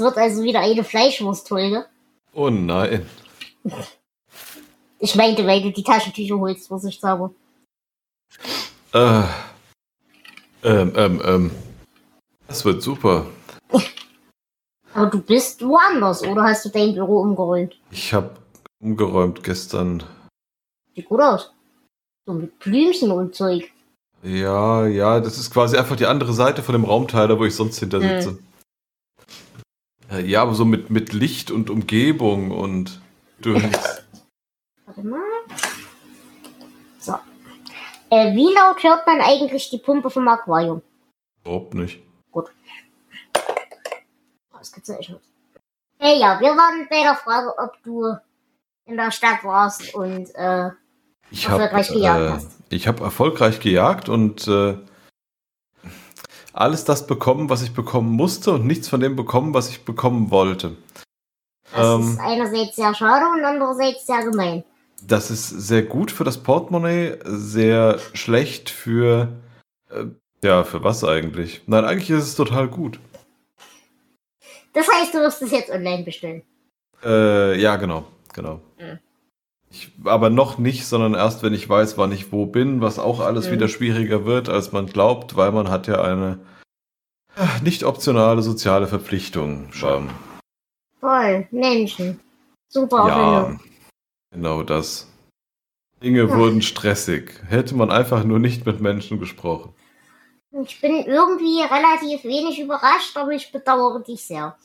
wird also wieder eine Fleischwurstfolge. Oh nein. Ich meinte, weil du die Taschentücher holst, was ich sage. Äh, ähm, ähm, ähm. Das wird super. Aber du bist woanders, oder hast du dein Büro umgeräumt? Ich habe umgeräumt gestern. Sieht gut aus. So mit Blümchen und Zeug. Ja, ja, das ist quasi einfach die andere Seite von dem Raumteiler, wo ich sonst hinter Hm. sitze. Ja, aber so mit, mit Licht und Umgebung und durch. Warte mal. So. Äh, wie laut hört man eigentlich die Pumpe vom Aquarium? Überhaupt nicht. Ausgezeichnet. Hey, ja, wir waren bei der Frage, ob du in der Stadt warst und äh, Ich habe Erfolgreich gejagt äh, hast. ich hab erfolgreich gejagt und äh, alles das bekommen, was ich bekommen musste und nichts von dem bekommen, was ich bekommen wollte. das Ähm. ist einerseits sehr schade und andererseits sehr gemein. Das ist sehr gut für das Portemonnaie, sehr schlecht für. Äh, ja, für was eigentlich? Nein, eigentlich ist es total gut. Das heißt, du wirst es jetzt online bestellen. Äh, ja, genau, genau. Mhm. Ich, aber noch nicht, sondern erst, wenn ich weiß, wann ich wo bin, was auch alles Mhm. wieder schwieriger wird, als man glaubt, weil man hat ja eine äh, nicht optionale soziale Verpflichtung. Ähm, Toll, Menschen. Super ja, genau das. Dinge Ja. wurden stressig. Hätte man einfach nur nicht mit Menschen gesprochen. Ich bin irgendwie relativ wenig überrascht, aber ich bedauere dich sehr.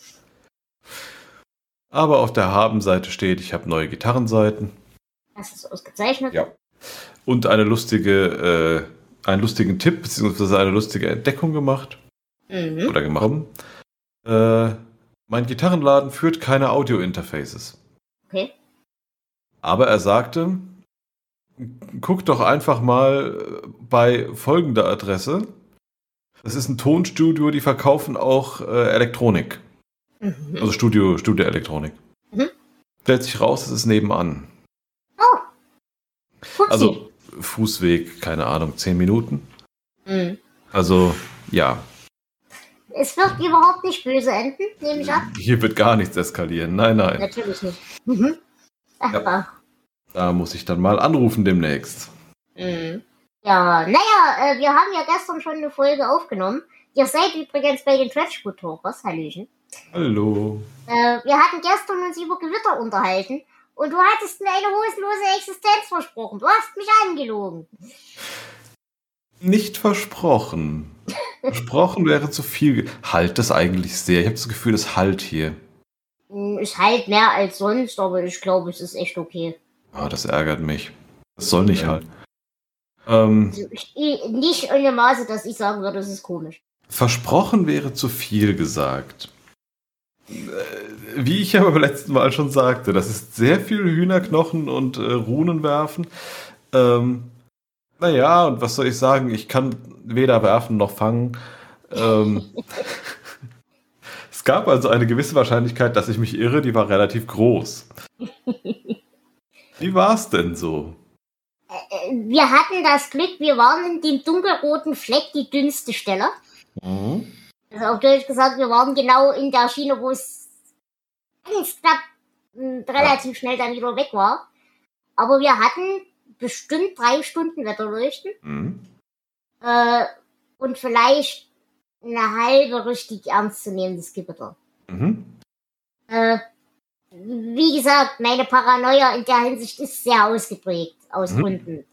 Aber auf der Haben-Seite steht, ich habe neue Gitarrenseiten Das ist ausgezeichnet. Ja. und eine lustige, äh, einen lustigen Tipp beziehungsweise eine lustige Entdeckung gemacht Mhm. oder gemacht. Äh, mein Gitarrenladen führt keine Audio-Interfaces. Okay. Aber er sagte, guck doch einfach mal bei folgender Adresse. Das ist ein Tonstudio, die verkaufen auch äh, Elektronik. Mhm. Also Studio, Studio-Elektronik. Mhm. Stellt sich raus, es ist nebenan. Fupsi. Also Fußweg, keine Ahnung, 10 Minuten. Mhm. Also ja, Es wird überhaupt nicht böse enden, nehme ich an. hier wird gar nichts eskalieren. Nein, nein. Natürlich nicht. Mhm. Ja. ach. Da muss ich dann mal anrufen demnächst. Mhm. Ja, naja, äh, wir haben ja gestern schon eine Folge aufgenommen. Ihr seid übrigens bei den Trashfood-Talkers, Hallöchen. Hallo. Äh, wir hatten gestern uns über Gewitter unterhalten und du hattest mir eine hosenlose Existenz versprochen. Du hast mich angelogen. Nicht versprochen. versprochen wäre zu viel. Halt das eigentlich sehr. Ich habe das Gefühl, es halt hier. Hm, Ist halt mehr als sonst, aber ich glaube, es ist echt okay. Ah, das ärgert mich. Das soll nicht halt. Ähm, Also ich, ich, nicht in dem Maße, dass ich sagen würde, es ist komisch. versprochen wäre zu viel gesagt. Äh, Wie ich ja beim letzten Mal schon sagte, das ist sehr viel Hühnerknochen und äh, Runen werfen. Ähm, naja, und was soll ich sagen? Ich kann weder werfen noch fangen. Ähm, es gab also eine gewisse Wahrscheinlichkeit, dass ich mich irre, die war relativ groß. Wie war es denn so? Äh, Wir hatten das Glück, wir waren in dem dunkelroten Fleck die dünnste Stelle. Mhm. Also auf Deutsch gesagt, wir waren genau in der Schiene, wo es ganz knapp mh, relativ schnell dann wieder weg war. Aber wir hatten bestimmt drei Stunden Wetterleuchten Mhm. äh, und vielleicht eine halbe richtig ernstzunehmendes Gewitter. Mhm. Äh, wie gesagt, meine Paranoia in der Hinsicht ist sehr ausgeprägt, aus Mhm. Gründen.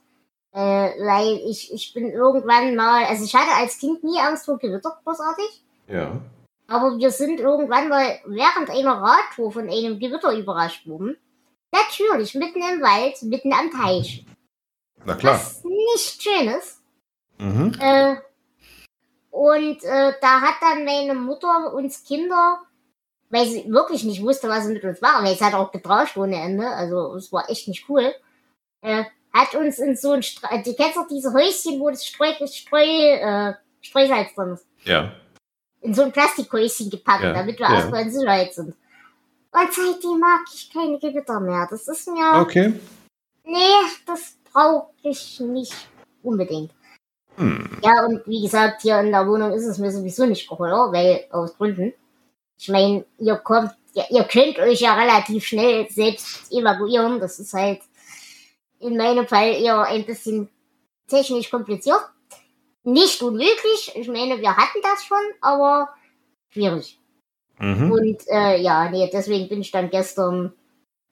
Äh, weil ich, ich bin irgendwann mal, also ich hatte als Kind nie Angst vor Gewitter, großartig. Ja. Aber wir sind irgendwann mal während einer Radtour von einem Gewitter überrascht worden. Natürlich, mitten im Wald, mitten am Teich. Na klar. Was nicht schön ist. Mhm. Äh, und äh, da hat dann meine Mutter uns Kinder, weil sie wirklich nicht wusste, was sie mit uns machen, weil es hat auch getrauscht ohne Ende, also es war echt nicht cool, äh, hat uns in so ein, Stra du kennst doch diese Häuschen, wo das Streu, Streu, äh, Streusalz drin ist, Ja. In so ein Plastikhäuschen gepackt, Ja, damit wir ja. erstmal in Sicherheit sind. Und seitdem mag ich keine Gewitter mehr. Das ist mir, Okay. nee, das brauche ich nicht. unbedingt. Hm. Ja, und wie gesagt, hier in der Wohnung ist es mir sowieso nicht geholt, weil aus Gründen. Ich meine, ihr kommt, ihr, ihr könnt euch ja relativ schnell selbst evakuieren. Das ist halt in meinem Fall eher ein bisschen technisch kompliziert. Nicht unmöglich. Ich meine, wir hatten das schon, aber schwierig. Mhm. Und äh, ja, nee, deswegen bin ich dann gestern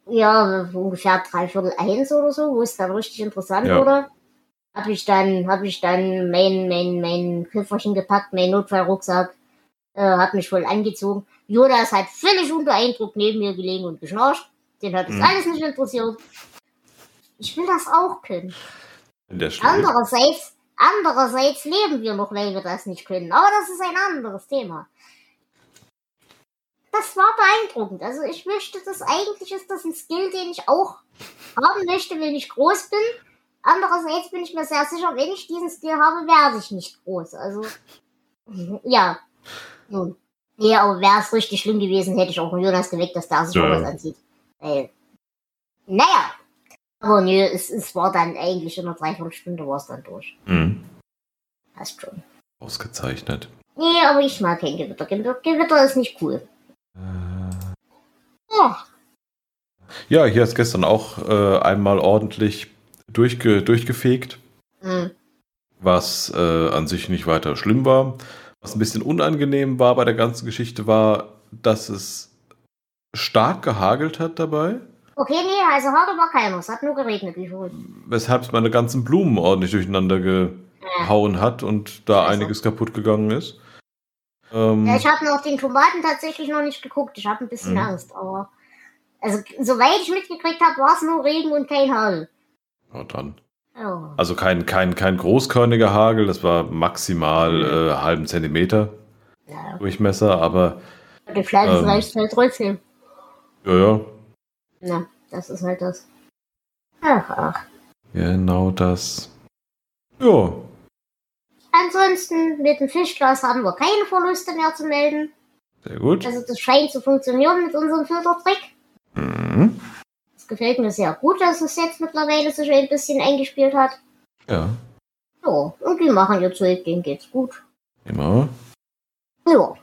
ja ungefähr dreiviertel eins oder so, wo es dann richtig interessant Ja. wurde. Habe ich dann, habe ich dann mein, mein, mein Köfferchen gepackt, mein Notfallrucksack, äh, hab mich voll angezogen. Jonas hat völlig unter Eindruck neben mir gelegen und geschnarcht. Den hat das Mhm. alles nicht interessiert. Ich will das auch können. Andererseits, andererseits leben wir noch, weil wir das nicht können. Aber das ist ein anderes Thema. Das war beeindruckend. Also ich möchte das, eigentlich ist das ein Skill, den ich auch haben möchte, wenn ich groß bin. Andererseits bin ich mir sehr sicher, wenn ich diesen Skill habe, werde ich nicht groß. Also, ja. Nun. Ja, aber wäre es richtig schlimm gewesen, hätte ich auch einen Jonas geweckt, dass der sich Ja. was anzieht. Weil, naja. Aber nö, es, es war dann eigentlich in einer Dreiviertelstunde war es dann durch. Mhm. Passt schon. Ausgezeichnet. Nee, aber ich mag kein Gewitter. Gewitter, Gewitter ist nicht cool. Äh, Ja. Ja, hier ist gestern auch äh, einmal ordentlich durchge durchgefegt, Hm. was äh, an sich nicht weiter schlimm war. Was ein bisschen unangenehm war bei der ganzen Geschichte war, dass es stark gehagelt hat dabei, Okay, nee, also heute war keiner. Es hat nur geregnet, wie verrückt. weshalb es meine ganzen Blumen ordentlich durcheinander gehauen hat und da Scheiße. einiges kaputt gegangen ist. Ähm, Ja, ich habe noch den Tomaten tatsächlich noch nicht geguckt. Ich habe ein bisschen Mhm. Angst, aber. Also, soweit ich mitgekriegt habe, war es nur Regen und kein Hagel. ja, dann. Also kein, kein, kein großkörniger Hagel, das war maximal Mhm. äh, halben Zentimeter ja. Durchmesser, aber Die Pflanzen Ähm. reicht halt trotzdem. ja, ja, Na, das ist halt das. Ach, ach. genau das. Ja, Ansonsten, mit dem Fischglas haben wir keine Verluste mehr zu melden. sehr gut. Also, das scheint zu funktionieren mit unserem Filtertrick. Mhm. Es gefällt mir sehr gut, dass es jetzt mittlerweile sich ein bisschen eingespielt hat. Ja, Ja, und die machen ihr Zeug, denen geht's gut. immer. Ja.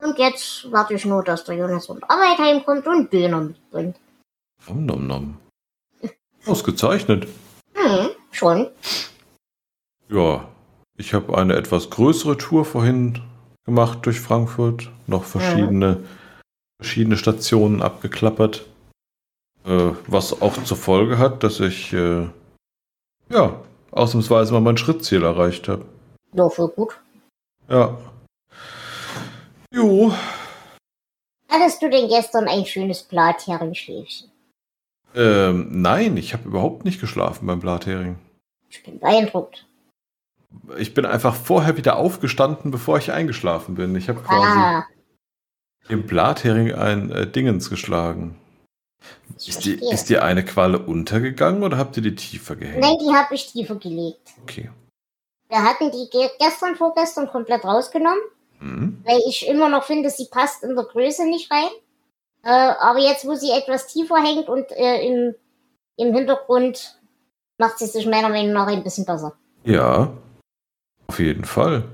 Und jetzt warte ich nur, dass der Jonas von der Arbeit heimkommt und Döner mitbringt. Nom, nom, nom. Ausgezeichnet. Hm, schon. Ja, ich habe eine etwas größere Tour vorhin gemacht durch Frankfurt. Noch verschiedene, verschiedene Stationen abgeklappert. Äh, was auch zur Folge hat, dass ich äh, ja ausnahmsweise mal mein Schrittziel erreicht habe. Ja, voll gut. Ja. Jo. Hattest du denn gestern ein schönes Blathering-Schläfchen? Ähm, nein, ich habe überhaupt nicht geschlafen beim Blathering. Ich bin beeindruckt. Ich bin einfach vorher wieder aufgestanden, bevor ich eingeschlafen bin. Ich habe quasi Ah, im Blathering ein äh, Dingens geschlagen. Ist die, verstehe. ist dir eine Qualle untergegangen oder habt ihr die tiefer gehängt? Nein, die habe ich tiefer gelegt. Okay. Wir hatten die ge gestern, vorgestern komplett rausgenommen, Mhm. weil ich immer noch finde, sie passt in der Größe nicht rein. Äh, aber jetzt, wo sie etwas tiefer hängt und äh, im, im Hintergrund macht sie sich meiner Meinung nach ein bisschen besser. Ja, auf jeden Fall.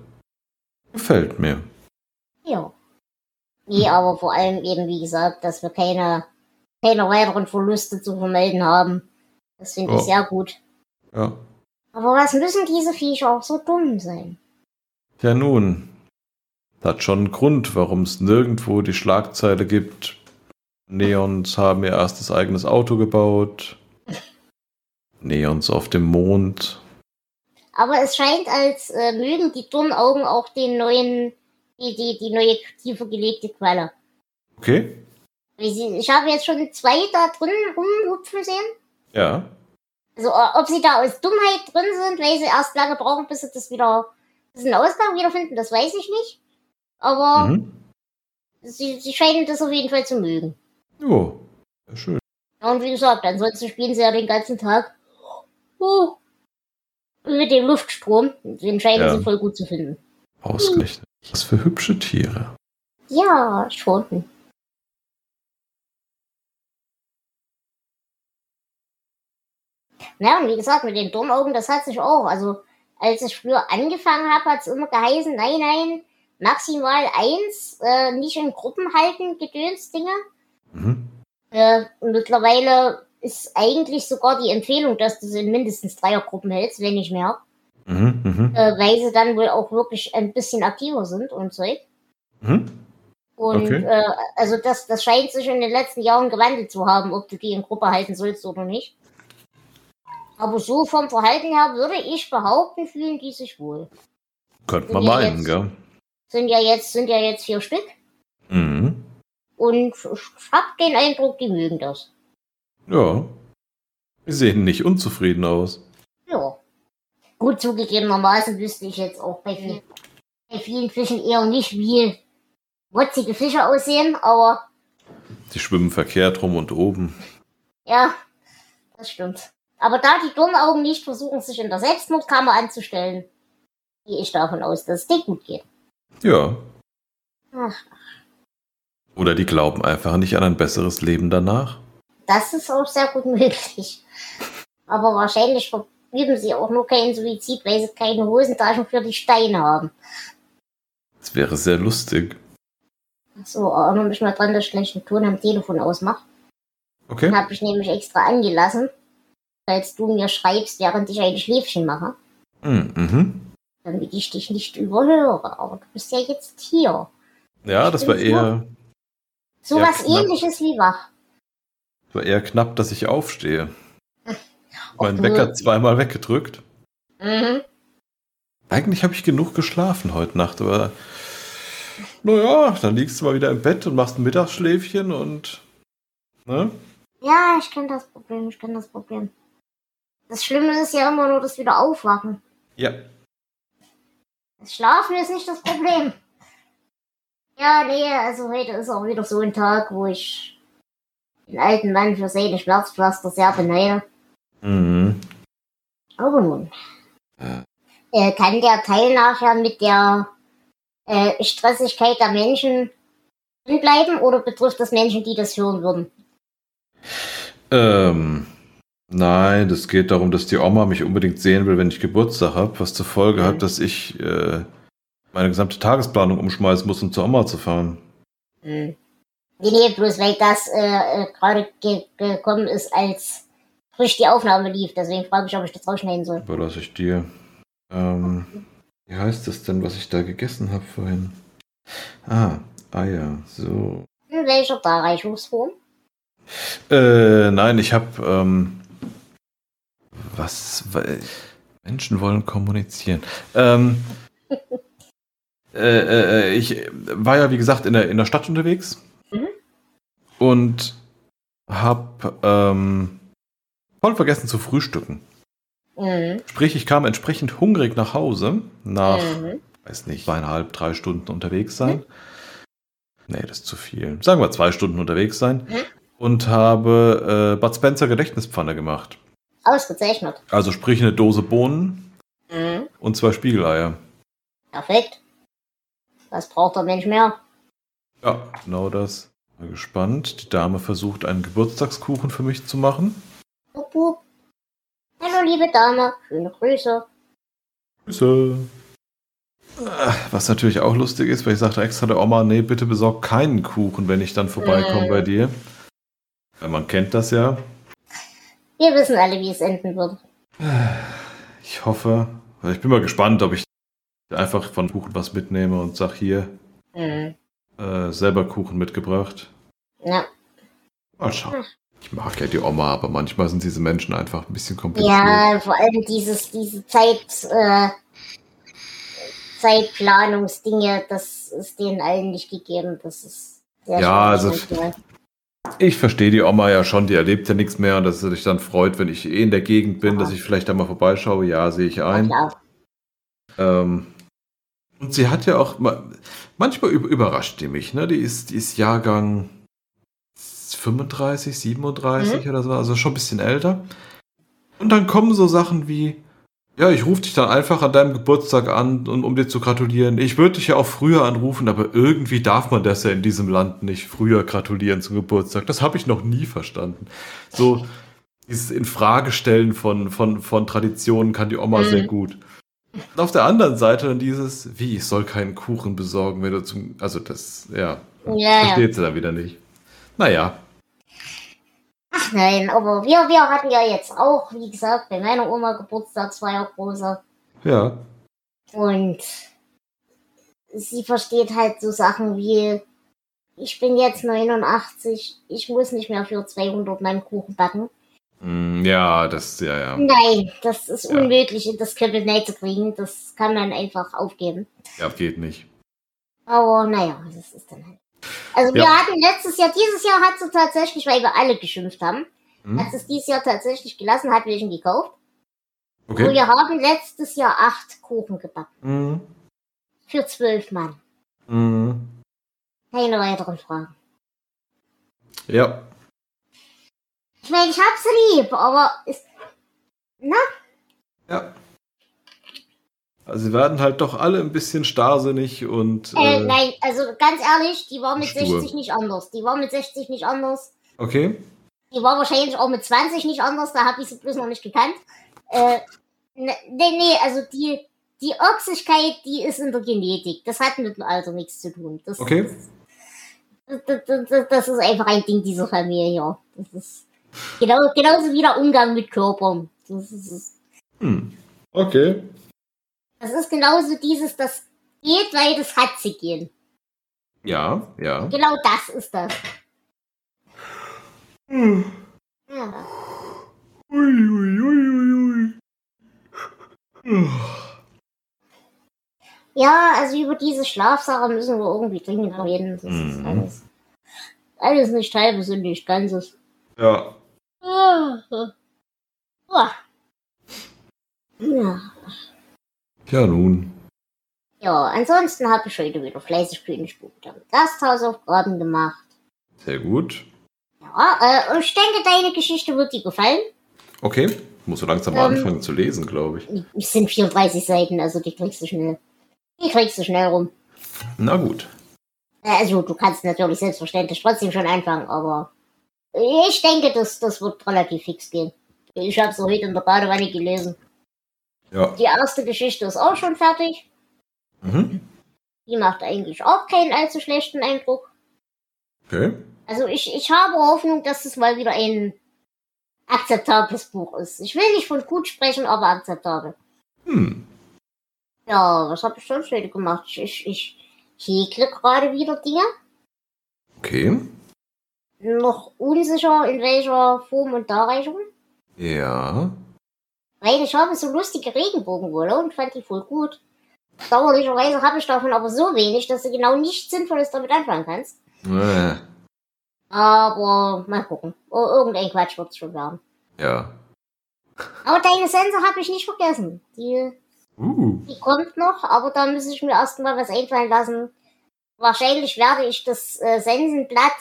Gefällt mir. Ja. Nee, aber vor allem eben, wie gesagt, dass wir keine, keine weiteren Verluste zu vermelden haben. Das finde ich Ja. sehr gut. Ja. Aber was müssen diese Viecher auch so dumm sein? Ja, nun. Das hat schon einen Grund, warum es nirgendwo die Schlagzeile gibt. Neons haben ihr erstes eigenes Auto gebaut. Neons auf dem Mond. Aber es scheint, als äh, mögen die Turnaugen auch den neuen, die, die, die neue tiefer gelegte Qualle. Okay? Ich habe jetzt schon zwei da drin rumhupfen sehen. Ja. Also äh, ob sie da aus Dummheit drin sind, weil sie erst lange brauchen, bis sie das wieder, bis sie einen Ausgang wiederfinden, das weiß ich nicht. Aber Mhm. sie, sie scheinen das auf jeden Fall zu mögen. Jo. Sehr schön. Ja, und wie gesagt, ansonsten spielen sie ja den ganzen Tag oh, mit dem Luftstrom. Den scheinen Ja. sie voll gut zu finden. Ausgerechnet. Was für hübsche Tiere. Ja, schon. Ja, und wie gesagt, mit den Dornaugen, das hat sich auch. Also, als ich früher angefangen habe, hat es immer geheißen, nein, nein, maximal eins, äh, nicht in Gruppen halten, Gedönsdinge. Mhm. Äh, und mittlerweile ist eigentlich sogar die Empfehlung, dass du sie in mindestens Dreiergruppen hältst, wenn nicht mehr. Mhm, mh. äh, weil sie dann wohl auch wirklich ein bisschen aktiver sind und Zeug. Mhm. Und okay. äh, also das, das scheint sich in den letzten Jahren gewandelt zu haben, ob du die in Gruppe halten sollst oder nicht. Aber so vom Verhalten her würde ich behaupten, fühlen die sich wohl. Könnte man meinen, gell? Sind ja jetzt, sind ja jetzt vier Stück. Mhm. Und ich hab den Eindruck, die mögen das. Ja. Die sehen nicht unzufrieden aus. Ja. Gut zugegebenermaßen wüsste ich jetzt auch bei, viel, bei vielen Fischen eher nicht, wie motzige Fische aussehen, aber. Die schwimmen verkehrt rum und oben. Ja, das stimmt. Aber da die Dornaugen nicht versuchen, sich in der Selbstmordkammer anzustellen, gehe ich davon aus, dass es dir gut geht. Ja. Ach. Oder die glauben einfach nicht an ein besseres Leben danach. Das ist auch sehr gut möglich. Aber wahrscheinlich verüben sie auch nur keinen Suizid, weil sie keine Hosentaschen für die Steine haben. Das wäre sehr lustig. So, erinnere mich mal dran, dass ich gleich den Ton am Telefon ausmache. Okay. Den habe ich nämlich extra angelassen, falls du mir schreibst, während ich ein Schläfchen mache. Mm, mhm. Damit ich dich nicht überhöre. Aber du bist ja jetzt hier. Ja, ich das war eher. So was ähnliches wie wach. Es war eher knapp, dass ich aufstehe. mein Wecker zweimal weggedrückt. Mhm. Eigentlich habe ich genug geschlafen heute Nacht, aber naja, dann liegst du mal wieder im Bett und machst ein Mittagsschläfchen und. Ne? Ja, ich kenne das Problem, ich kenne das Problem. Das Schlimme ist ja immer nur das wieder aufwachen. Ja. Das Schlafen ist nicht das Problem. Ja, nee, also heute ist auch wieder so ein Tag, wo ich den alten Mann für seine Schmerzpflaster sehr beneide. Mhm. Aber nun. Ja. Äh, kann der Teil nachher mit der äh, Stressigkeit der Menschen bleiben oder betrifft das Menschen, die das hören würden? Ähm, nein, das geht darum, dass die Oma mich unbedingt sehen will, wenn ich Geburtstag habe, was zur Folge mhm. hat, dass ich äh, meine gesamte Tagesplanung umschmeißen muss, um zur Oma zu fahren. Mhm. Nee, nee, bloß weil das äh, äh gerade ge gekommen ist, als frisch die Aufnahme lief. Deswegen frage ich, ob ich das rausschneiden soll. Überlasse ich dir. Ähm, wie heißt das denn, was ich da gegessen habe vorhin? Ah, Eier, so. In welcher Darreichungsform? Äh, nein, ich habe, ähm, was, Menschen wollen kommunizieren. Ähm, äh, äh, ich war ja, wie gesagt, in der, in der Stadt unterwegs mhm. und habe ähm, voll vergessen zu frühstücken. Mhm. Sprich, ich kam entsprechend hungrig nach Hause, nach, mhm. weiß nicht, zweieinhalb, drei Stunden unterwegs sein. Mhm. Nee, das ist zu viel. Sagen wir zwei Stunden unterwegs sein. Mhm. Und habe äh, Bud Spencer Gedächtnispfanne gemacht. Ausgezeichnet. Also sprich eine Dose Bohnen mhm. und zwei Spiegeleier. Perfekt. Was braucht der Mensch mehr? Ja, genau das. Mal gespannt. Die Dame versucht, einen Geburtstagskuchen für mich zu machen. Bup, bup. Hallo, liebe Dame. Schöne Grüße. Grüße. Was natürlich auch lustig ist, weil ich sagte extra der Oma, nee, bitte besorg keinen Kuchen, wenn ich dann vorbeikomme äh. bei dir. Weil man kennt das ja. Wir wissen alle, wie es enden wird. Ich hoffe. Ich bin mal gespannt, ob ich einfach von Kuchen was mitnehme und sag hier, mhm. äh, selber Kuchen mitgebracht. Ja. Mal schauen. Ich mag ja die Oma, aber manchmal sind diese Menschen einfach ein bisschen kompliziert. Ja, vor allem dieses, diese Zeit, äh, Zeitplanungsdinge, das ist denen allen nicht gegeben. Das ist sehr Ja, also ich verstehe die Oma ja schon, die erlebt ja nichts mehr und dass sie sich dann freut, wenn ich eh in der Gegend bin, dass ich vielleicht da mal vorbeischaue. Ja, sehe ich ein. Ja, ähm, und sie hat ja auch, manchmal überrascht die mich, ne? Die ist, die ist Jahrgang 35, 37 mhm. oder so, also schon ein bisschen älter. Und dann kommen so Sachen wie, ja, ich rufe dich dann einfach an deinem Geburtstag an, um, um dir zu gratulieren. Ich würde dich ja auch früher anrufen, aber irgendwie darf man das ja in diesem Land nicht früher gratulieren zum Geburtstag. Das habe ich noch nie verstanden. So, dieses Infragestellen von, von, von Traditionen kann die Oma Mhm. sehr gut. Und auf der anderen Seite dann dieses, wie, ich soll keinen Kuchen besorgen, wenn du zum. Also das, ja. Ja, ja. Versteht sie dann wieder nicht. Naja. Ach nein, aber wir, wir hatten ja jetzt auch, wie gesagt, bei meiner Oma Geburtstagsfeier große. Ja. Und sie versteht halt so Sachen wie, ich bin jetzt 89, ich muss nicht mehr für 200 meinen Kuchen backen. Mm, Ja, das, ja, ja. Nein, das ist Ja. unmöglich, in das Kabinett zu kriegen. Das kann man einfach aufgeben. Ja, geht nicht. Aber naja, das ist dann halt. Also wir Ja. hatten letztes Jahr, dieses Jahr hat sie tatsächlich, weil wir alle geschimpft haben, Hm? hat sie es dieses Jahr tatsächlich gelassen, hat welchen gekauft. Und Okay. wir haben letztes Jahr acht Kuchen gebacken. Mhm. Für zwölf Mann. Mhm. Keine weiteren Fragen. Ja. Ich meine, ich hab sie lieb, aber ist, Ja. Also sie werden halt doch alle ein bisschen starrsinnig und. äh, Äh, nein, also ganz ehrlich, die war mit Stur. 60 nicht anders. Die war mit 60 nicht anders. okay. Die war wahrscheinlich auch mit 20 nicht anders, da habe ich sie bloß noch nicht gekannt. Äh, ne, nee, nee, also die, die Ochsigkeit, die ist in der Genetik. Das hat mit dem Alter nichts zu tun. Das, Okay. Das, das, das, ist einfach ein Ding dieser Familie. Das ist genau, genauso wie der Umgang mit Körpern. Das ist, Hm. Okay. Das ist genauso dieses, das geht, weil das hat sie gehen. Ja, ja. Genau das ist das. Ja. Ui, ui, ui, ui. Ja, also über diese Schlafsache müssen wir irgendwie dringend reden. Das ist Mhm. alles, alles nicht halbes und nicht ganzes. Ja. Ah. Ah. Ja. Ja, nun. ja, ansonsten habe ich heute wieder fleißig Königsbuch mit Gasthausaufgaben gemacht. Sehr gut. Ja, äh, und ich denke, deine Geschichte wird dir gefallen. Okay. Muss so langsam mal Ähm. anfangen zu lesen, glaube ich. Es sind 34 Seiten, also die kriegst du schnell. Die kriegst du schnell rum. Na gut. Äh, Also, du kannst natürlich selbstverständlich trotzdem schon anfangen, aber ich denke, das, das wird relativ fix gehen. Ich habe es heute in der Badewanne gelesen. Ja. Die erste Geschichte ist auch schon fertig. Mhm. Die macht eigentlich auch keinen allzu schlechten Eindruck. Okay. Also ich, ich habe Hoffnung, dass es mal wieder ein akzeptables Buch ist. Ich will nicht von gut sprechen, aber akzeptabel. Hm. Ja, was habe ich sonst heute gemacht? Ich, ich häkle gerade wieder Dinge. Okay. Noch unsicher, in welcher Form und Darreichung. Ja. Weil ich habe so lustige Regenbogenwolle und fand die voll gut. Dauerlicherweise habe ich davon aber so wenig, dass du genau nichts Sinnvolles damit anfangen kannst. Äh, Aber mal gucken. Ir- Irgendein Quatsch wird's schon werden. Ja. Aber deine Sense habe ich nicht vergessen. Die, Uh. die kommt noch, aber da muss ich mir erstmal was einfallen lassen. Wahrscheinlich werde ich das äh, Sensenblatt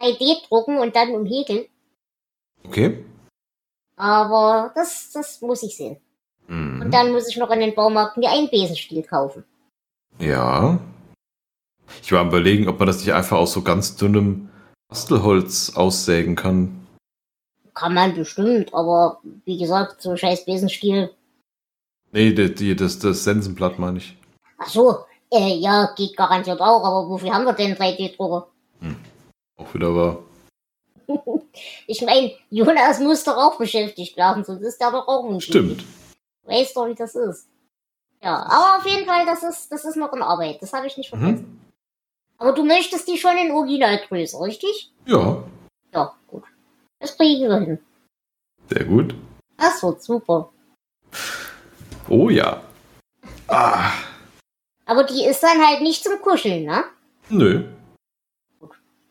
3D drucken und dann umhäkeln. Okay. Aber das, das muss ich sehen. Und Mhm. dann muss ich noch in den Baumarkt mir einen Besenstiel kaufen. Ja. Ich war am überlegen, ob man das nicht einfach aus so ganz dünnem Bastelholz aussägen kann. Kann man bestimmt, aber wie gesagt, so scheiß Besenstiel. Nee, die, die, das, das Sensenblatt meine ich. Ach so, äh, ja, geht garantiert auch, aber wofür haben wir denn 3D-Drucker? Auch wieder wahr. Ich meine, Jonas muss doch auch beschäftigt werden, sonst ist der doch auch unglücklich. Stimmt. Weißt doch, wie das ist. Ja, aber auf jeden Fall, das ist, das ist noch in Arbeit. Das habe ich nicht vergessen. Mhm. Aber du möchtest die schon in Originalgröße, richtig? Ja. Ja, gut. Das kriegen wir hin. Sehr gut. Das wird super. Oh ja. Ah. Aber die ist dann halt nicht zum Kuscheln, ne? Nö.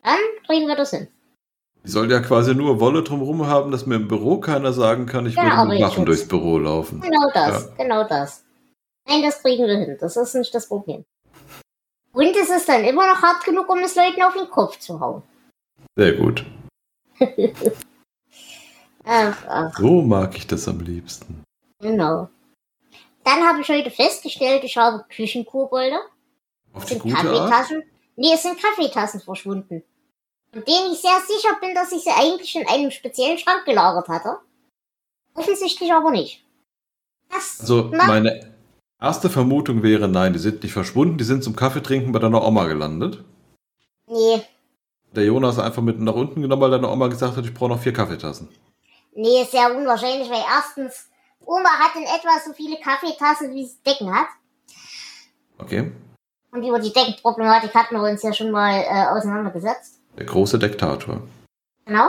Dann kriegen wir das hin. Die soll ja quasi nur Wolle drumherum haben, dass mir im Büro keiner sagen kann, ich Ja, würde mit Waffen durchs Büro laufen. Genau das, genau das. Nein, das kriegen wir hin. Das ist nicht das Problem. Und es ist dann immer noch hart genug, um es Leuten auf den Kopf zu hauen. Sehr gut. Ach, ach, So mag ich das am liebsten. genau. Dann habe ich heute festgestellt, ich habe Küchenkobolde. Auf die sind gute Art? Kaffeetassen. Nee, es sind Kaffeetassen verschwunden. Denen ich sehr sicher bin, dass ich sie eigentlich in einem speziellen Schrank gelagert hatte. Offensichtlich aber nicht. Das also meine erste Vermutung wäre, nein, die sind nicht verschwunden, die sind zum Kaffeetrinken bei deiner Oma gelandet. Nee. Der Jonas einfach mit nach unten genommen, weil deine Oma gesagt hat, ich brauche noch vier Kaffeetassen. Nee, ist sehr unwahrscheinlich, weil erstens, Oma hat in etwa so viele Kaffeetassen, wie sie Decken hat. Okay. Und über die Deckenproblematik hatten wir uns ja schon mal äh, auseinandergesetzt. Der große Dektator. Genau.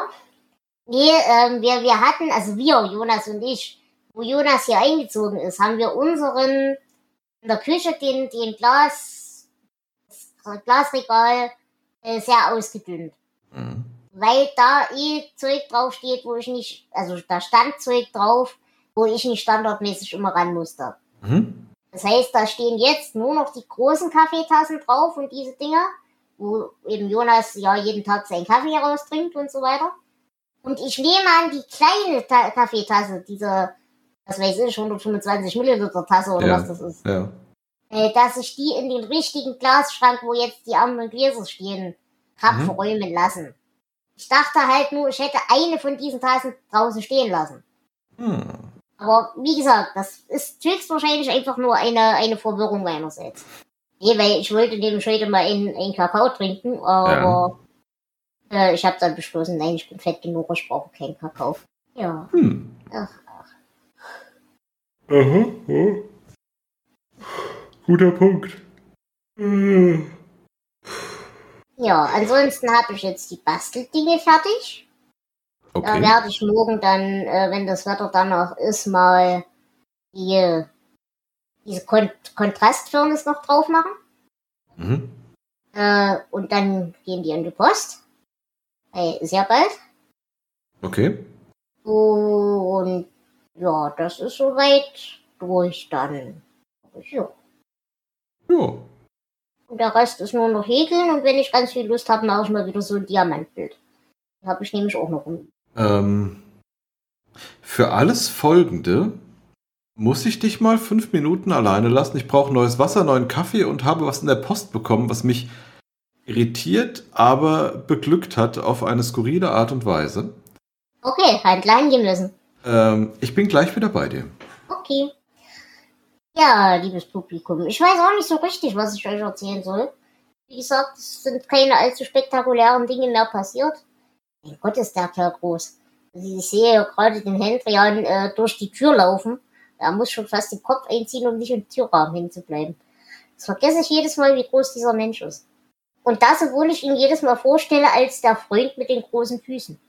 Nee, ähm, wir, wir hatten, also wir, Jonas und ich, wo Jonas hier eingezogen ist, haben wir unseren in der Küche den, den Glas, das Glasregal äh, sehr ausgedünnt. Mhm. Weil da eh Zeug draufsteht, wo ich nicht, also da stand Zeug drauf, wo ich nicht standardmäßig immer ran musste. Mhm. Das heißt, da stehen jetzt nur noch die großen Kaffeetassen drauf und diese Dinger, wo eben Jonas ja jeden Tag seinen Kaffee raustrinkt und so weiter. Und ich nehme an, die kleine Ta Kaffeetasse, diese, was weiß ich, 125 Milliliter Tasse oder ja, was das ist, ja. äh, dass ich die in den richtigen Glasschrank, wo jetzt die anderen Gläser stehen, hab mhm. verräumen lassen. Ich dachte halt nur, ich hätte eine von diesen Tassen draußen stehen lassen. Hm. Aber wie gesagt, das ist höchstwahrscheinlich einfach nur eine, eine Verwirrung meinerseits. Nee, weil ich wollte nämlich heute mal einen, einen Kakao trinken, aber äh, ich habe dann beschlossen, nein, ich bin fett genug, ich brauche keinen Kakao. Ja. Hm. Ach, ach. Aha, ja. Guter Punkt. Ja, ansonsten habe ich jetzt die Basteldinge fertig. Okay. Da werde ich morgen dann, äh, wenn das Wetter danach ist, mal die, diese Kon Kontrastfirnis noch drauf machen. Mhm. Äh, und dann gehen die in die Post. Äh, sehr bald. Okay. Und ja, das ist soweit durch dann. Ja. Ja. Und der Rest ist nur noch häkeln und wenn ich ganz viel Lust habe, mache ich mal wieder so ein Diamantbild. Habe ich nämlich auch noch rum. Ähm, für alles Folgende muss ich dich mal fünf Minuten alleine lassen. Ich brauche neues Wasser, neuen Kaffee und habe was in der Post bekommen, was mich irritiert, aber beglückt hat auf eine skurrile Art und Weise. Okay, halt gehen müssen. Ähm, ich bin gleich wieder bei dir. Okay. Ja, liebes Publikum, ich weiß auch nicht so richtig, was ich euch erzählen soll. Wie gesagt, es sind keine allzu spektakulären Dinge mehr passiert. Mein Gott, ist der Kerl groß. Also ich sehe ja gerade den Hendrian äh, durch die Tür laufen. Er muss schon fast den Kopf einziehen, um nicht im Türrahmen hinzubleiben. Das vergesse ich jedes Mal, wie groß dieser Mensch ist. Und das, obwohl ich ihn jedes Mal vorstelle als der Freund mit den großen Füßen.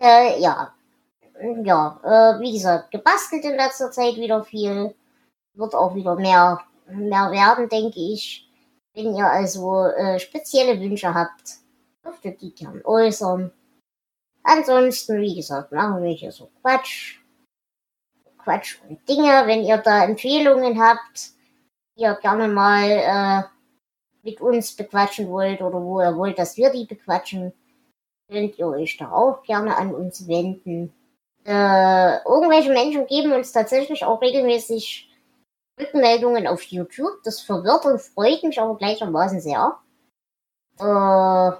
Äh, ja. Ja, äh, wie gesagt, gebastelt in letzter Zeit wieder viel. Wird auch wieder mehr, mehr werden, denke ich. Wenn ihr also äh, spezielle Wünsche habt, dürft ihr die gern äußern. Ansonsten, wie gesagt, machen wir hier so Quatsch. Quatsch und Dinge. Wenn ihr da Empfehlungen habt, ihr gerne mal äh, mit uns bequatschen wollt oder wo ihr wollt, dass wir die bequatschen, könnt ihr euch da auch gerne an uns wenden. Äh, irgendwelche Menschen geben uns tatsächlich auch regelmäßig Rückmeldungen auf YouTube. Das verwirrt und freut mich aber gleichermaßen sehr. Äh,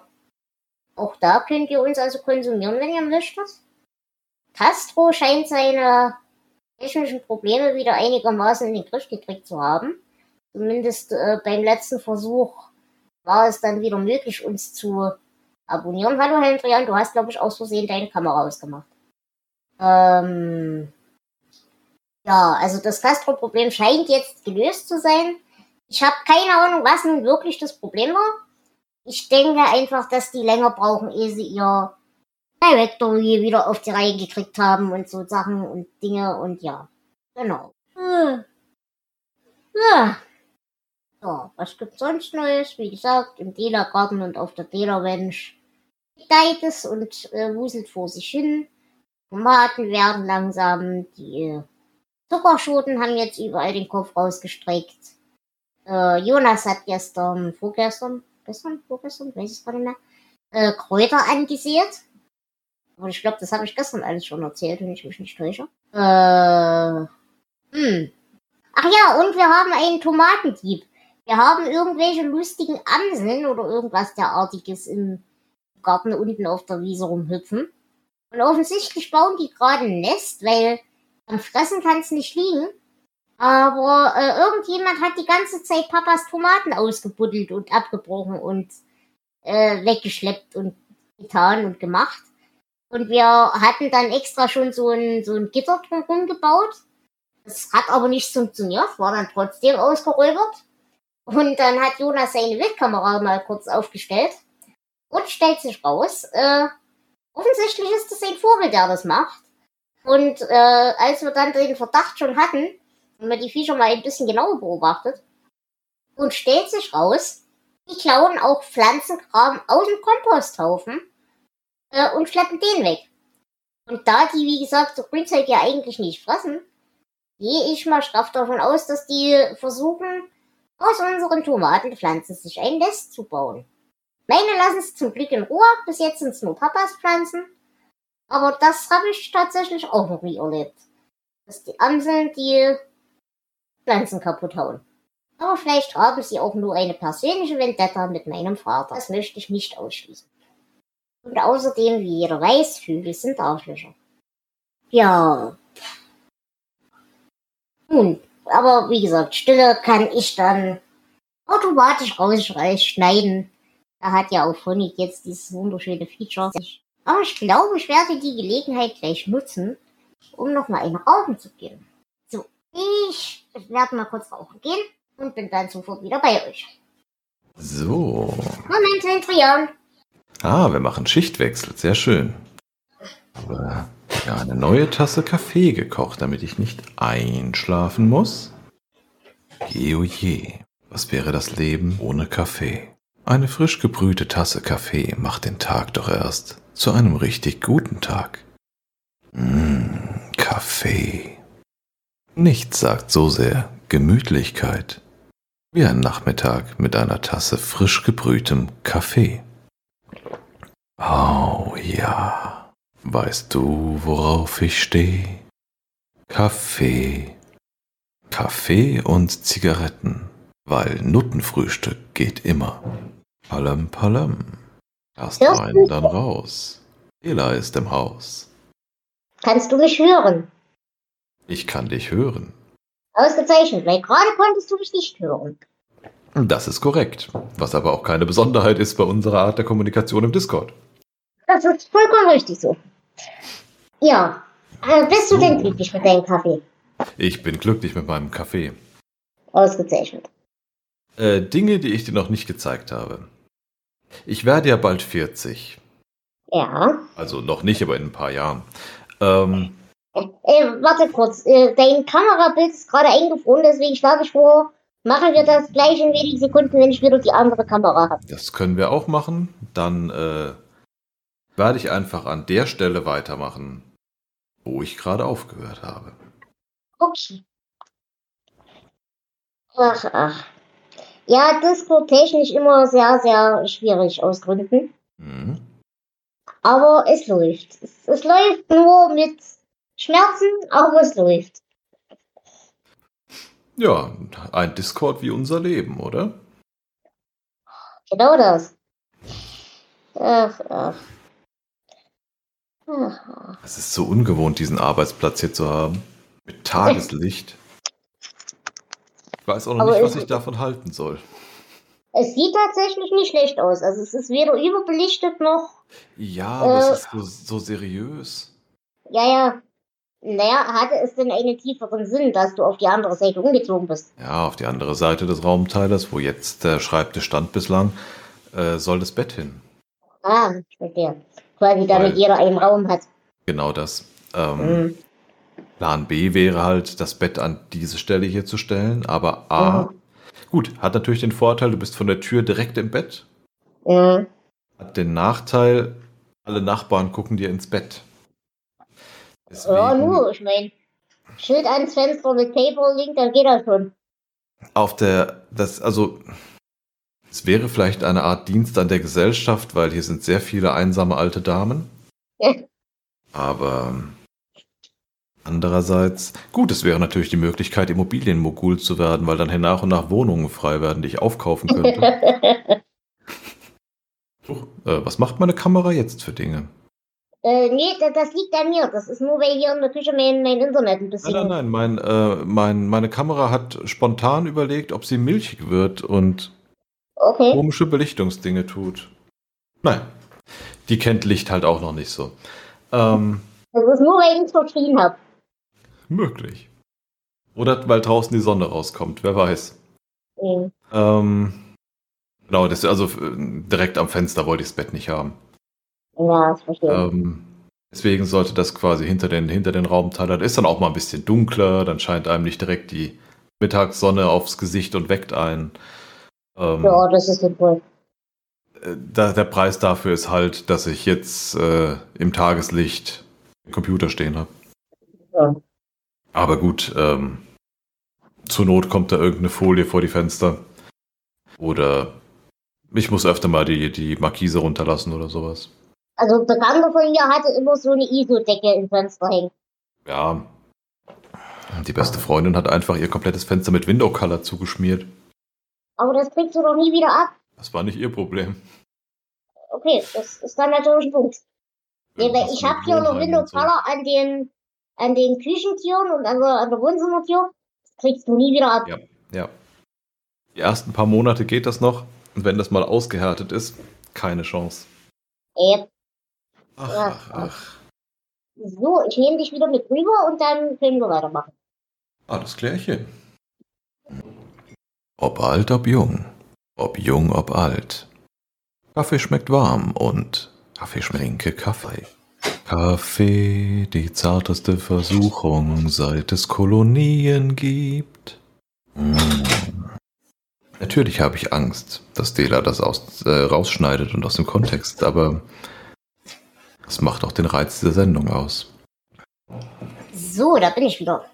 auch da könnt ihr uns also konsumieren, wenn ihr möchtet. Castro scheint seine technischen Probleme wieder einigermaßen in den Griff gekriegt zu haben. Zumindest äh, beim letzten Versuch war es dann wieder möglich, uns zu abonnieren. Hallo Hendrian, du hast, glaube ich, aus Versehen deine Kamera ausgemacht. Ähm, ja, also das Castro-Problem scheint jetzt gelöst zu sein. Ich habe keine Ahnung, was nun wirklich das Problem war. Ich denke einfach, dass die länger brauchen, ehe sie ihr Directory wieder auf die Reihe gekriegt haben und so Sachen und Dinge und ja. Genau. Hm. Ja. Ja, was gibt's sonst Neues? Wie gesagt, im Dela-Garten und auf der Dela-Bench gedeiht es und äh, wuselt vor sich hin. Tomaten werden langsam, die äh, Zuckerschoten haben jetzt überall den Kopf rausgestreckt. Äh, Jonas hat gestern, vorgestern, gestern, vorgestern, weiß ich gar nicht mehr, äh, Kräuter angesät. Aber ich glaube, das habe ich gestern alles schon erzählt, wenn ich mich nicht täusche. Äh, hm. Ach ja, und wir haben einen Tomatendieb. Wir haben irgendwelche lustigen Amseln oder irgendwas derartiges im Garten unten auf der Wiese rumhüpfen. Und offensichtlich bauen die gerade ein Nest, weil am Fressen kann es nicht liegen. Aber äh, irgendjemand hat die ganze Zeit Papas Tomaten ausgebuddelt und abgebrochen und äh, weggeschleppt und getan und gemacht. Und wir hatten dann extra schon so ein, so ein Gitter drumherum gebaut. Das hat aber nicht funktioniert, war dann trotzdem ausgeräubert. Und dann hat Jonas seine Wildkamera mal kurz aufgestellt und stellt sich raus, äh, offensichtlich ist das ein Vogel, der das macht. Und äh, als wir dann den Verdacht schon hatten, haben wir die Viecher mal ein bisschen genauer beobachtet und stellt sich raus, die klauen auch Pflanzenkram aus dem Komposthaufen äh, und schleppen den weg. Und da die, wie gesagt, so Grünzeug ja eigentlich nicht fressen, gehe ich mal straff davon aus, dass die versuchen, aus unseren Tomatenpflanzen sich ein Nest zu bauen. Meine lassen es zum Glück in Ruhe, bis jetzt sind es nur Papas Pflanzen. Aber das habe ich tatsächlich auch noch nie erlebt. Dass die Amseln die Pflanzen kaputt hauen. Aber vielleicht haben sie auch nur eine persönliche Vendetta mit meinem Vater. Das möchte ich nicht ausschließen. Und außerdem, wie jeder weiß, Vögel sind Arschlöcher. Ja. Nun, aber wie gesagt, Stille kann ich dann automatisch rausschneiden. Da hat ja auch Phonic jetzt dieses wunderschöne Feature. Aber ich glaube, ich werde die Gelegenheit gleich nutzen, um nochmal eine rauchen zu gehen. So, ich werde mal kurz rauchen gehen und bin dann sofort wieder bei euch. So. Moment, Adrian. Ah, wir machen Schichtwechsel. Sehr schön. Aber ja, eine neue Tasse Kaffee gekocht, damit ich nicht einschlafen muss. Je, oh je. Was wäre das Leben ohne Kaffee? Eine frisch gebrühte Tasse Kaffee macht den Tag doch erst zu einem richtig guten Tag. Mmh, Kaffee. Nichts sagt so sehr Gemütlichkeit wie ein Nachmittag mit einer Tasse frisch gebrühtem Kaffee. Oh ja, weißt du, worauf ich stehe? Kaffee. Kaffee und Zigaretten, weil Nuttenfrühstück geht immer. Palam palam. Erst rein, dann raus. Ela ist im Haus. Kannst du mich hören? Ich kann dich hören. Ausgezeichnet, weil gerade konntest du mich nicht hören. Das ist korrekt. Was aber auch keine Besonderheit ist bei unserer Art der Kommunikation im Discord. Das ist vollkommen richtig so. Ja. Äh, bist du denn glücklich mit deinem Kaffee? Ich bin glücklich mit meinem Kaffee. Ausgezeichnet. Äh, Dinge, die ich dir noch nicht gezeigt habe. Ich werde ja bald 40. Ja. Also noch nicht, aber in ein paar Jahren. Ähm, Äh, warte kurz. Äh, dein Kamerabild ist gerade eingefroren, deswegen schlage ich vor, machen wir das gleich in wenigen Sekunden, wenn ich wieder die andere Kamera habe. das können wir auch machen. Dann äh, werde ich einfach an der Stelle weitermachen, wo ich gerade aufgehört habe. Okay. Ach, ach. Ja, Discord technisch immer sehr, sehr schwierig aus Gründen. Mhm. Aber es läuft. Es, es läuft nur mit Schmerzen, aber es läuft. Ja, ein Discord wie unser Leben, oder? Genau das. Ach, ach. Es ist so ungewohnt, diesen Arbeitsplatz hier zu haben. Mit Tageslicht. Ich weiß auch noch Aber nicht, was ich davon halten soll. Es sieht tatsächlich nicht schlecht aus. Also es ist weder überbelichtet noch. Ja, aber Äh. es ist so, so seriös. Ja, ja. Naja, hatte es denn einen tieferen Sinn, dass du auf die andere Seite umgezogen bist? Ja, auf die andere Seite des Raumteilers, wo jetzt der Schreibtisch stand bislang, äh, soll das Bett hin. Ah, ich verstehe. Quasi damit Weil- jeder einen Raum hat. Genau das. Ähm, Mhm. Plan B wäre halt, das Bett an diese Stelle hier zu stellen, aber A, Mhm. gut, hat natürlich den Vorteil, du bist von der Tür direkt im Bett. Mhm. Hat den Nachteil, alle Nachbarn gucken dir ins Bett. Deswegen, Ja, nur, ich meine, Schild ans Fenster mit Paper Link, dann geht das schon. auf der, das, also, es wäre vielleicht eine Art Dienst an der Gesellschaft, weil hier sind sehr viele einsame alte Damen. Ja. Aber andererseits, gut, es wäre natürlich die Möglichkeit, Immobilienmogul zu werden, weil dann hier nach und nach Wohnungen frei werden, die ich aufkaufen könnte. Huch, Äh, was macht meine Kamera jetzt für Dinge? Äh, nee, das, das liegt an mir. Das ist nur, weil hier in der Küche mein, mein Internet ein bisschen. Nein, nein, nein. Mein, äh, mein, meine Kamera hat spontan überlegt, ob sie milchig wird und Okay. komische Belichtungsdinge tut. Nein, die kennt Licht halt auch noch nicht so. Ähm, Das ist nur, weil ich es verschrien habe. möglich. Oder weil draußen die Sonne rauskommt, wer weiß. Mhm. Ähm, genau, das also äh, direkt am Fenster wollte ich das Bett nicht haben. Ja, das verstehe ich. Ähm, deswegen sollte das quasi hinter den, hinter den Raumteiler. Das ist dann auch mal ein bisschen dunkler, dann scheint einem nicht direkt die Mittagssonne aufs Gesicht und weckt einen. Ähm, Ja, das ist sinnvoll. äh, da, der Preis dafür ist halt, dass ich jetzt äh, im Tageslicht den Computer stehen habe. Ja. Aber gut, ähm, zur Not kommt da irgendeine Folie vor die Fenster. Oder ich muss öfter mal die, die Markise runterlassen oder sowas. Also, Bekannter von mir hatte immer so eine ISO-Decke im Fenster hängen. Ja. Die beste Freundin hat einfach ihr komplettes Fenster mit Window Color zugeschmiert. Aber das kriegst du doch nie wieder ab. Das war nicht ihr Problem. Okay, das ist dann natürlich ein Punkt. Irgendwas ich habe hier noch Wohnheim Window und so. Color an den, an den Küchentüren und an der, an der Wohnzimmertür. Das kriegst du nie wieder ab. Ja. Ja. Die ersten paar Monate geht das noch. Und wenn das mal ausgehärtet ist, keine Chance. Äh, Ach, ach, ach. so, ich nehme dich wieder mit rüber und dann können wir weitermachen. Alles klärchen. Ob alt, ob jung. Ob jung, ob alt. Kaffee schmeckt warm und Kaffee schmecke Kaffee. Kaffee, die zarteste Versuchung, seit es Kolonien gibt. Mm. Natürlich habe ich Angst, dass Dela das aus, äh, rausschneidet und aus dem Kontext, aber das macht auch den Reiz dieser Sendung aus. So, da bin ich wieder.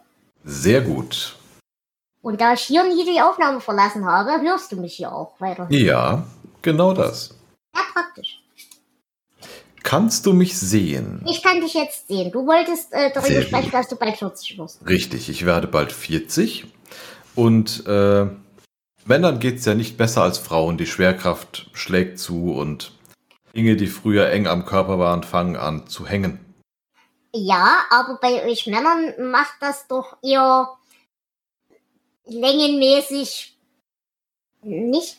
Sehr gut. Und da ich hier nie die Aufnahme verlassen habe, hörst du mich hier auch weiter. Ja, genau das. Ja, praktisch. Kannst du mich sehen? Ich kann dich jetzt sehen. Du wolltest äh, darüber sprechen, dass du bald 40 wirst. Richtig, ich werde bald 40. Und äh, Männern geht es ja nicht besser als Frauen. Die Schwerkraft schlägt zu und Dinge, die früher eng am Körper waren, fangen an zu hängen. Ja, aber bei euch Männern macht das doch eher längenmäßig nicht.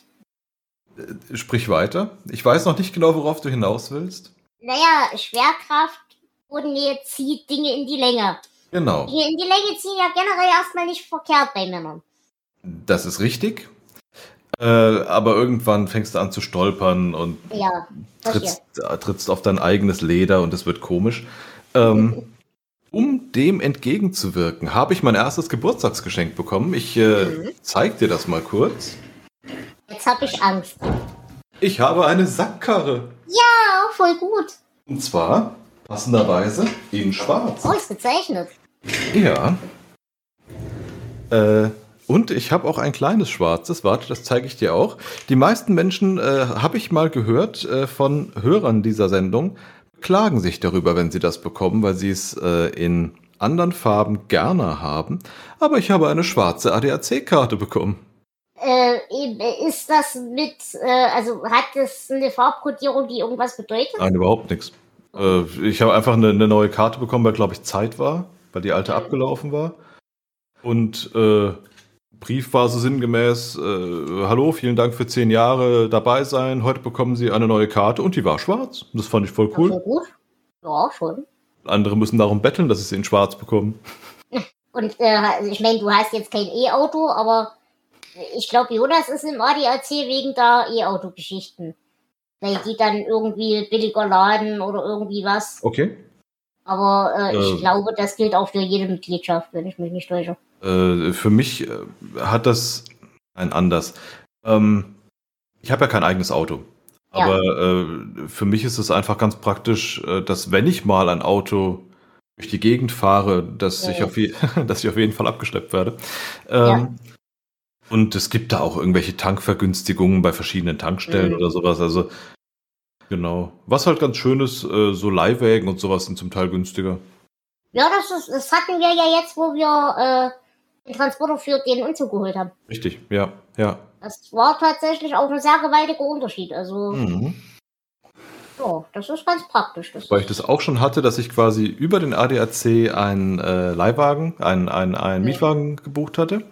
Äh, Sprich weiter. Ich weiß noch nicht genau, worauf du hinaus willst. Naja, Schwerkraft und Nähe zieht Dinge in die Länge. Genau, Dinge in die Länge ziehen ja generell erstmal nicht verkehrt bei Männern. das ist richtig. Äh, aber irgendwann fängst du an zu stolpern und Ja, trittst, äh, trittst auf dein eigenes Leder und es wird komisch. Ähm, um dem entgegenzuwirken, habe ich mein erstes Geburtstagsgeschenk bekommen. Ich äh, Mhm. zeig dir das mal kurz. Jetzt habe ich Angst. Ich habe eine Sackkarre. Ja, voll gut. Und zwar passenderweise in schwarz. Ausgezeichnet. Ja. Äh, und ich habe auch ein kleines schwarzes. Warte, das zeige ich dir auch. Die meisten Menschen, äh, habe ich mal gehört äh, von Hörern dieser Sendung, klagen sich darüber, wenn sie das bekommen, weil sie es äh, in anderen Farben gerne haben. Aber ich habe eine schwarze ADAC-Karte bekommen. Äh, ist das mit, äh, also hat das eine Farbkodierung, die irgendwas bedeutet? Nein, überhaupt nichts. Äh, ich habe einfach eine, eine neue Karte bekommen, weil, glaube ich, Zeit war, weil die alte abgelaufen war. Und äh, Brief war so sinngemäß, äh, hallo, vielen Dank für zehn Jahre dabei sein. Heute bekommen Sie eine neue Karte und die war schwarz. Das fand ich voll Ja, cool. voll gut. Ja, schon. Andere müssen darum betteln, dass sie es in schwarz bekommen. Und äh, also ich meine, du hast jetzt kein E-Auto, aber ich glaube, Jonas ist im ADAC wegen der E-Auto-Geschichten. Weil die dann irgendwie billiger laden oder irgendwie was. Okay. Aber äh, ich Äh. glaube, das gilt auch für jede Mitgliedschaft, wenn ich mich nicht täusche. Äh, für mich äh, hat das ein anders. Ähm, ich habe ja kein eigenes Auto. Ja. Aber äh, für mich ist es einfach ganz praktisch, äh, dass wenn ich mal ein Auto durch die Gegend fahre, dass, Ja, ich, ja. auf je dass ich auf jeden Fall abgeschleppt werde. Ähm, Und es gibt da auch irgendwelche Tankvergünstigungen bei verschiedenen Tankstellen Mhm. oder sowas. Also genau. Was halt ganz schön ist, äh, so Leihwägen und sowas sind zum Teil günstiger. Ja, das, ist, das hatten wir ja jetzt, wo wir äh, den Transporter für den Umzug geholt haben. Richtig, ja, ja. Das war tatsächlich auch ein sehr gewaltiger Unterschied. Also, Mhm. Oh, das ist ganz praktisch. Das Weil ich das auch schon hatte, dass ich quasi über den ADAC einen äh, Leihwagen, einen, einen, einen Ja. Mietwagen gebucht hatte.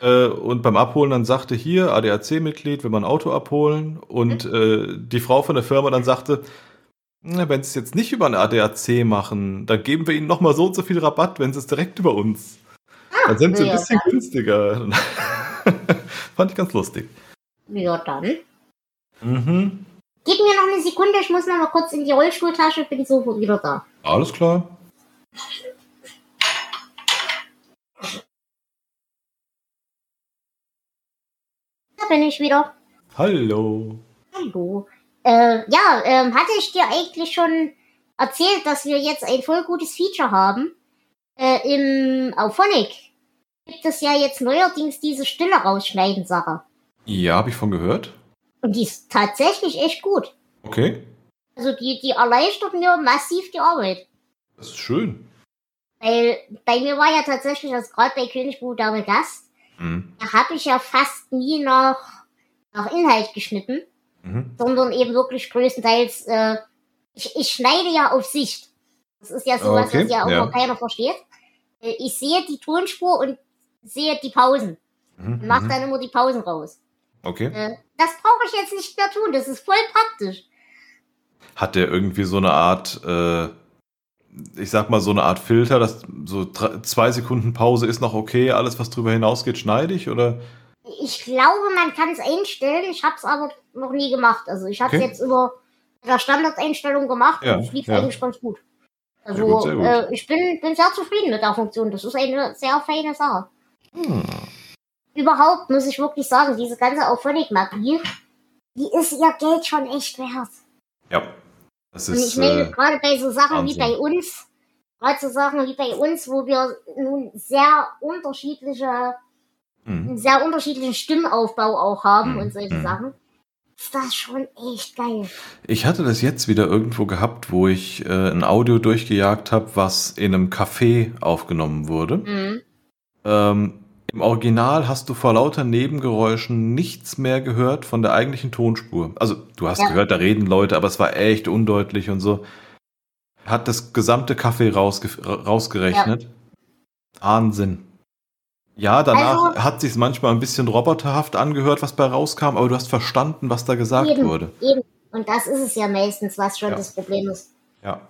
Äh, und beim Abholen dann sagte, hier, ADAC-Mitglied, will man ein Auto abholen. Und äh, die Frau von der Firma dann sagte, wenn Sie es jetzt nicht über einen ADAC machen, dann geben wir Ihnen nochmal so und so viel Rabatt, wenn Sie es direkt über uns. Dann sind Sie ein bisschen günstiger. Fand ich ganz lustig. Ja, dann. Mhm. Gib mir noch eine Sekunde, ich muss noch mal kurz in die Rollstuhltasche, bin sofort wieder da. Alles klar. Da bin ich wieder. Hallo. Hallo. Äh, ja, ähm, hatte ich dir eigentlich schon erzählt, dass wir jetzt ein voll gutes Feature haben? Äh, Im Auphonic gibt es ja jetzt neuerdings diese Stille rausschneiden Sache. Ja, habe ich von gehört. Und die ist tatsächlich echt gut. Okay. Also die, die erleichtert mir massiv die Arbeit. Das ist schön. Weil bei mir war ja tatsächlich, also gerade bei König Dame Gast, Mhm. da habe ich ja fast nie nach, nach Inhalt geschnitten, Mhm. sondern eben wirklich größtenteils, äh, ich, ich schneide ja auf Sicht. Das ist ja sowas, Okay, was ja auch ja. noch keiner versteht. Äh, Ich sehe die Tonspur und sehe die Pausen Mhm. und mache mhm. dann immer die Pausen raus. Okay. Äh, das brauche ich jetzt nicht mehr tun, das ist voll praktisch. Hat der irgendwie so eine Art, äh, ich sag mal, so eine Art Filter, dass so drei, zwei Sekunden Pause ist noch okay, alles, was drüber hinausgeht, schneide ich? Oder? Ich glaube, man kann es einstellen, ich habe es aber noch nie gemacht. Also ich habe es Okay. jetzt über der Standardeinstellung gemacht Ja, und es lief ja. eigentlich ganz gut. Also gut, gut. Äh, ich bin, bin sehr zufrieden mit der Funktion. Das ist eine sehr feine Sache. Hm. Überhaupt muss ich wirklich sagen, diese ganze Auphonic-Magie, die ist ihr Geld schon echt wert. Ja. Das Und ich ist. meine, Äh, gerade bei so Sachen wie Wahnsinn. bei uns, gerade so Sachen wie bei uns, wo wir nun sehr unterschiedliche, mhm. einen sehr unterschiedlichen Stimmaufbau auch haben Mhm. und solche Mhm. Sachen, ist das schon echt geil. Ich hatte das jetzt wieder irgendwo gehabt, wo ich äh, ein Audio durchgejagt habe, was in einem Café aufgenommen wurde. Mhm. Ähm, Im Original hast du vor lauter Nebengeräuschen nichts mehr gehört von der eigentlichen Tonspur. Also du hast Ja. gehört, da reden Leute, aber es war echt undeutlich und so. Hat das gesamte Kaffee rausge ra- rausgerechnet. Wahnsinn. Ja, danach Also- hat sich manchmal ein bisschen roboterhaft angehört, was bei rauskam, aber du hast verstanden, was da gesagt Eben, wurde. eben. Und das ist es ja meistens, was schon Ja. das Problem ist. Ja.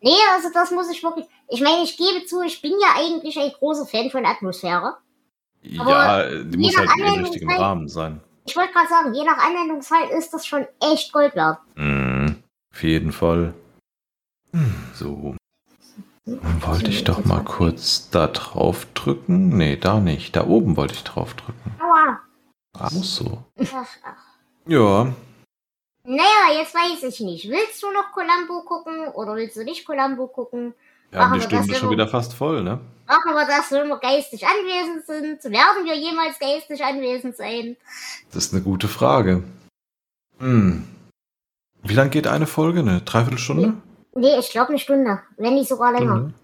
Nee, also das muss ich wirklich. Ich meine, ich gebe zu, ich bin ja eigentlich ein großer Fan von Atmosphäre. Aber ja, die muss halt im richtigen Rahmen sein. Ich wollte gerade sagen, je nach Anwendungsfall ist das schon echt Gold wert. Mhm, auf jeden Fall. Hm, So. Dann wollte ich doch mal kurz da drauf drücken. Nee, da nicht. Da oben wollte ich drauf drücken. Aua. So. Ach, ach. Ja. Naja, jetzt weiß ich nicht. Willst du noch Columbo gucken oder willst du nicht Columbo gucken? Wir haben Machen die Stunde schon wieder fast voll, ne? Machen wir das, wenn wir geistig anwesend sind? Werden wir jemals geistig anwesend sein? Das ist eine gute Frage. Hm. Wie lang geht eine Folge? Eine Dreiviertelstunde? Nee, ich glaube eine Stunde. Wenn nicht sogar länger. Stunde?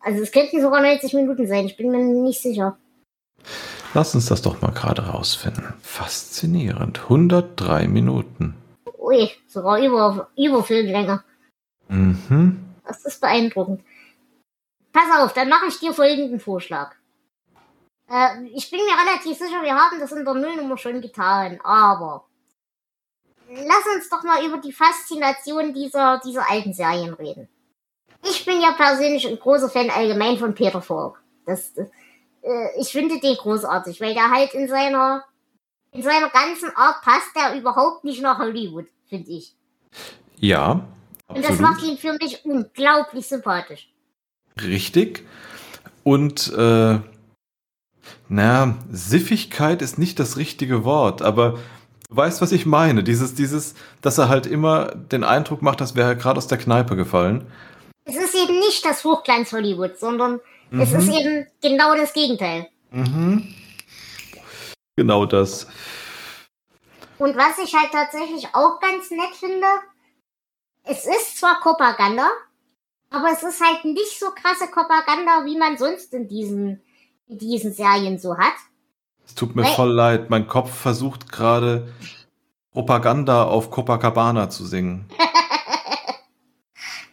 Also es könnten sogar 90 Minuten sein. Ich bin mir nicht sicher. Lass uns das doch mal gerade rausfinden. Faszinierend. 103 Minuten. Ui, sogar über, über Filmlänge. Mhm. Das ist beeindruckend. Pass auf, dann mache ich dir folgenden Vorschlag. Äh, ich bin mir relativ sicher, wir haben das in der Nullnummer schon getan, aber lass uns doch mal über die Faszination dieser, dieser alten Serien reden. Ich bin ja persönlich ein großer Fan allgemein von Peter Falk. Das, äh, ich finde den großartig, weil der halt in seiner, in seiner ganzen Art passt der überhaupt nicht nach Hollywood, finde ich. Ja. Und das absolut. macht ihn für mich unglaublich sympathisch. Richtig. Und äh, na, Siffigkeit ist nicht das richtige Wort, aber weißt, was ich meine. Dieses, dieses, dass er halt immer den Eindruck macht, als wäre er gerade aus der Kneipe gefallen. Es ist eben nicht das Hochglanz Hollywood, sondern es Mhm. ist eben genau das Gegenteil. Mhm. Genau das. Und was ich halt tatsächlich auch ganz nett finde, es ist zwar Propaganda, aber es ist halt nicht so krasse Propaganda, wie man sonst in diesen, in diesen Serien so hat. Es tut mir voll leid. Mein Kopf versucht gerade Propaganda auf Copacabana zu singen.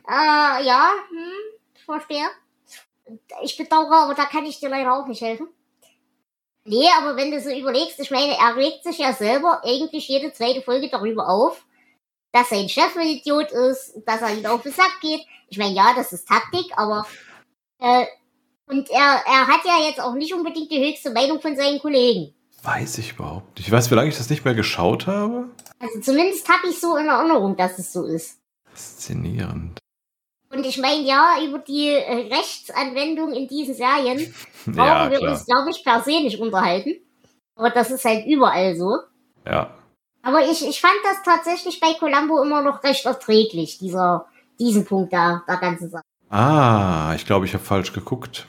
Äh, ja, hm, verstehe. Ich bedauere, aber da kann ich dir leider auch nicht helfen. Nee, aber wenn du so überlegst, ich meine, er regt sich ja selber eigentlich jede zweite Folge darüber auf, dass sein Chef ein Idiot ist, dass er ihm auf den Sack geht. Ich meine, ja, das ist Taktik, aber äh, und er, er hat ja jetzt auch nicht unbedingt die höchste Meinung von seinen Kollegen. Weiß ich überhaupt nicht. Ich weiß, wie lange ich das nicht mehr geschaut habe. Also zumindest habe ich so in Erinnerung, dass es so ist. Faszinierend. Und ich meine, ja, über die äh, Rechtsanwendung in diesen Serien brauchen Ja, wir uns, glaube ich, per se nicht unterhalten. Aber das ist halt überall so. Ja. Aber ich, ich fand das tatsächlich bei Columbo immer noch recht erträglich, dieser, diesen Punkt da, der ganzen Sache. Ah, ich glaube, ich habe falsch geguckt.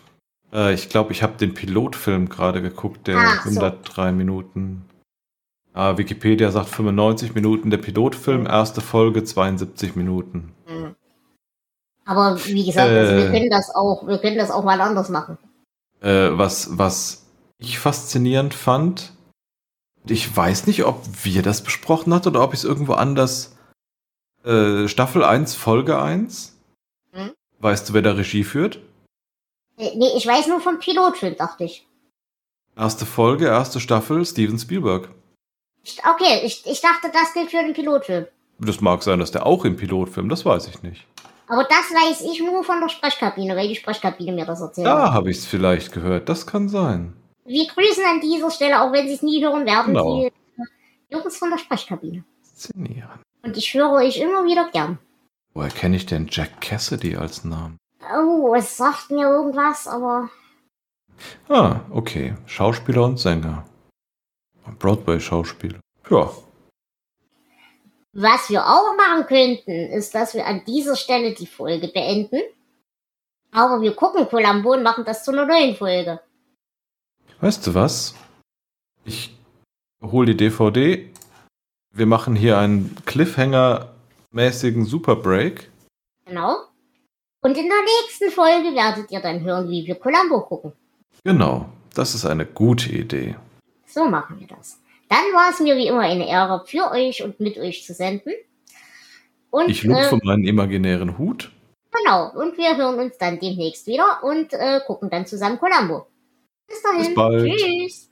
Äh, ich glaube, ich habe den Pilotfilm gerade geguckt, der Ach so. 103 Minuten. Ah, Wikipedia sagt 95 Minuten, der Pilotfilm, erste Folge 72 Minuten. Aber wie gesagt, also wir Äh. können das auch, wir können das auch mal anders machen. Äh, was, was ich faszinierend fand, ich weiß nicht, ob wir das besprochen hatten oder ob ich es irgendwo anders. Äh, Staffel 1, Folge 1. Hm? Weißt du, wer da Regie führt? Äh, Nee, ich weiß nur vom Pilotfilm, dachte ich. Erste Folge, erste Staffel, Steven Spielberg. Okay, ich, ich dachte, das gilt für den Pilotfilm. Das mag sein, dass der auch im Pilotfilm, das weiß ich nicht. Aber das weiß ich nur von der Sprechkabine, weil die Sprechkabine mir das erzählt hat. Da habe ich es vielleicht gehört, das kann sein. Wir grüßen an dieser Stelle, auch wenn Sie es nie hören werden, Genau. die Jungs von der Sprechkabine. Faszinierend. Und ich höre euch immer wieder gern. Woher kenne ich denn Jack Cassidy als Namen? Oh, es sagt mir irgendwas, aber Ah, okay. Schauspieler und Sänger. Broadway-Schauspieler. Ja. was wir auch machen könnten, ist, dass wir an dieser Stelle die Folge beenden. Aber wir gucken Columbo und machen das zu einer neuen Folge. Weißt du was? Ich hole die DVD. Wir machen hier einen Cliffhanger-mäßigen Super Break. Genau. Und in der nächsten Folge werdet ihr dann hören, wie wir Columbo gucken. Genau, das ist eine gute Idee. So machen wir das. Dann war es mir wie immer eine Ehre, für euch und mit euch zu senden. Und Ich lupfe äh, meinen imaginären Hut. genau, und wir hören uns dann demnächst wieder und äh, gucken dann zusammen Columbo. Bis dahin. Bis bald. Tschüss.